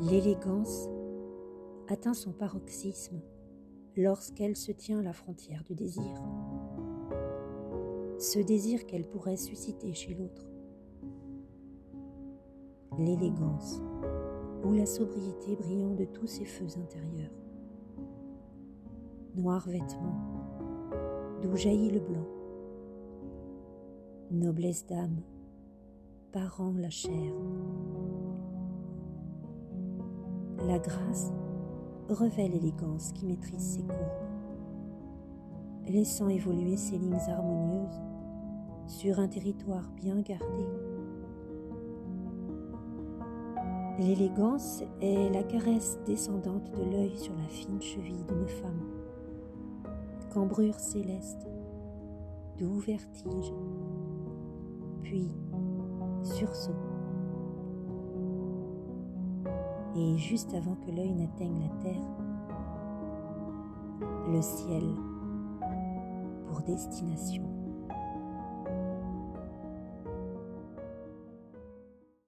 L'élégance atteint son paroxysme lorsqu'elle se tient à la frontière du désir. Ce désir qu'elle pourrait susciter chez l'autre. L'élégance ou la sobriété brillant de tous ses feux intérieurs. Noirs vêtements, d'où jaillit le blanc. Noblesse d'âme, parant la chair. La grâce revêt l'élégance qui maîtrise ses courbes, laissant évoluer ses lignes harmonieuses sur un territoire bien gardé. L'élégance est la caresse descendante de l'œil sur la fine cheville d'une femme. Cambrure céleste, doux vertige, puis sursaut. Et juste avant que l'œil n'atteigne la terre, le ciel pour destination.